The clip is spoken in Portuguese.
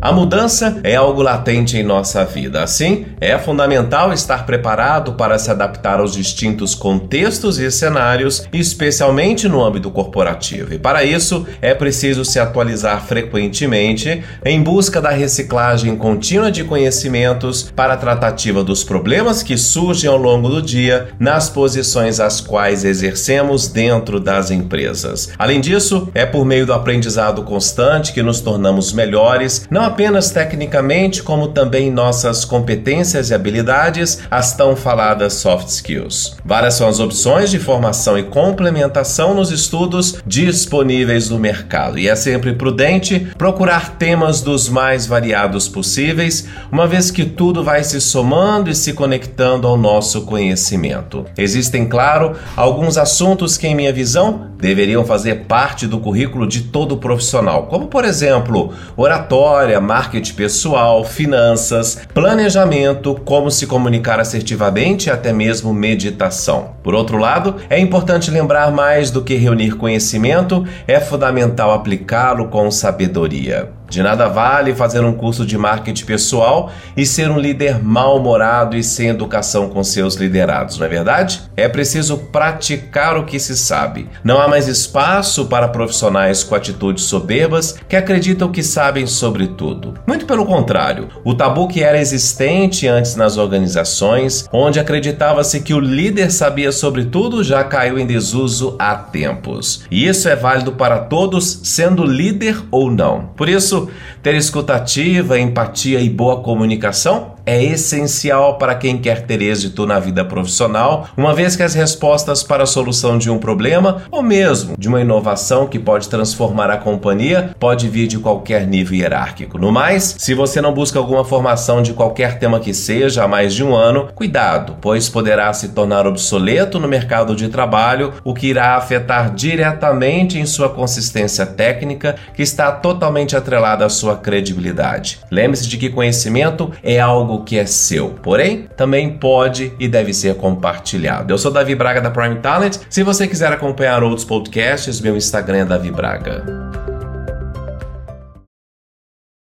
A mudança é algo latente em nossa vida. Assim, é fundamental estar preparado para se adaptar aos distintos contextos e cenários, especialmente no âmbito corporativo. E para isso, é preciso se atualizar frequentemente em busca da reciclagem contínua de conhecimentos para a tratativa dos problemas que surgem ao longo do dia nas posições às quais exercemos dentro das empresas. Além disso, é por meio do aprendizado constante que nos tornamos melhores, não apenas tecnicamente, como também nossas competências e habilidades, as tão faladas soft skills. Várias são as opções de formação e complementação nos estudos disponíveis no mercado, e é sempre prudente procurar temas dos mais variados possíveis, uma vez que tudo vai se somando e se conectando ao nosso conhecimento. Existem, claro, alguns assuntos que, em minha visão, deveriam fazer parte do currículo de todo profissional, como, por exemplo, oratória, marketing pessoal, finanças, planejamento, como se comunicar assertivamente e até mesmo meditação. Por outro lado, é importante lembrar mais do que reunir conhecimento, é fundamental aplicá-lo com sabedoria. De nada vale fazer um curso de marketing pessoal e ser um líder mal-humorado e sem educação com seus liderados, não é verdade? É preciso praticar o que se sabe. Não há mais espaço para profissionais com atitudes soberbas que acreditam que sabem sobre tudo. Muito pelo contrário, o tabu que era existente antes nas organizações, onde acreditava-se que o líder sabia sobre tudo, já caiu em desuso há tempos. E isso é válido para todos, sendo líder ou não. Por isso, isso, ter escutativa, empatia e boa comunicação é essencial para quem quer ter êxito na vida profissional, uma vez que as respostas para a solução de um problema ou mesmo de uma inovação que pode transformar a companhia pode vir de qualquer nível hierárquico. No mais, se você não busca alguma formação de qualquer tema que seja há mais de um ano, cuidado, pois poderá se tornar obsoleto no mercado de trabalho, o que irá afetar diretamente em sua consistência técnica, que está totalmente atrelada à sua credibilidade. Lembre-se de que conhecimento é algo que é seu, porém também pode e deve ser compartilhado. Eu sou Davi Braga da Prime Talent. Se você quiser acompanhar outros podcasts, meu Instagram é Davi Braga.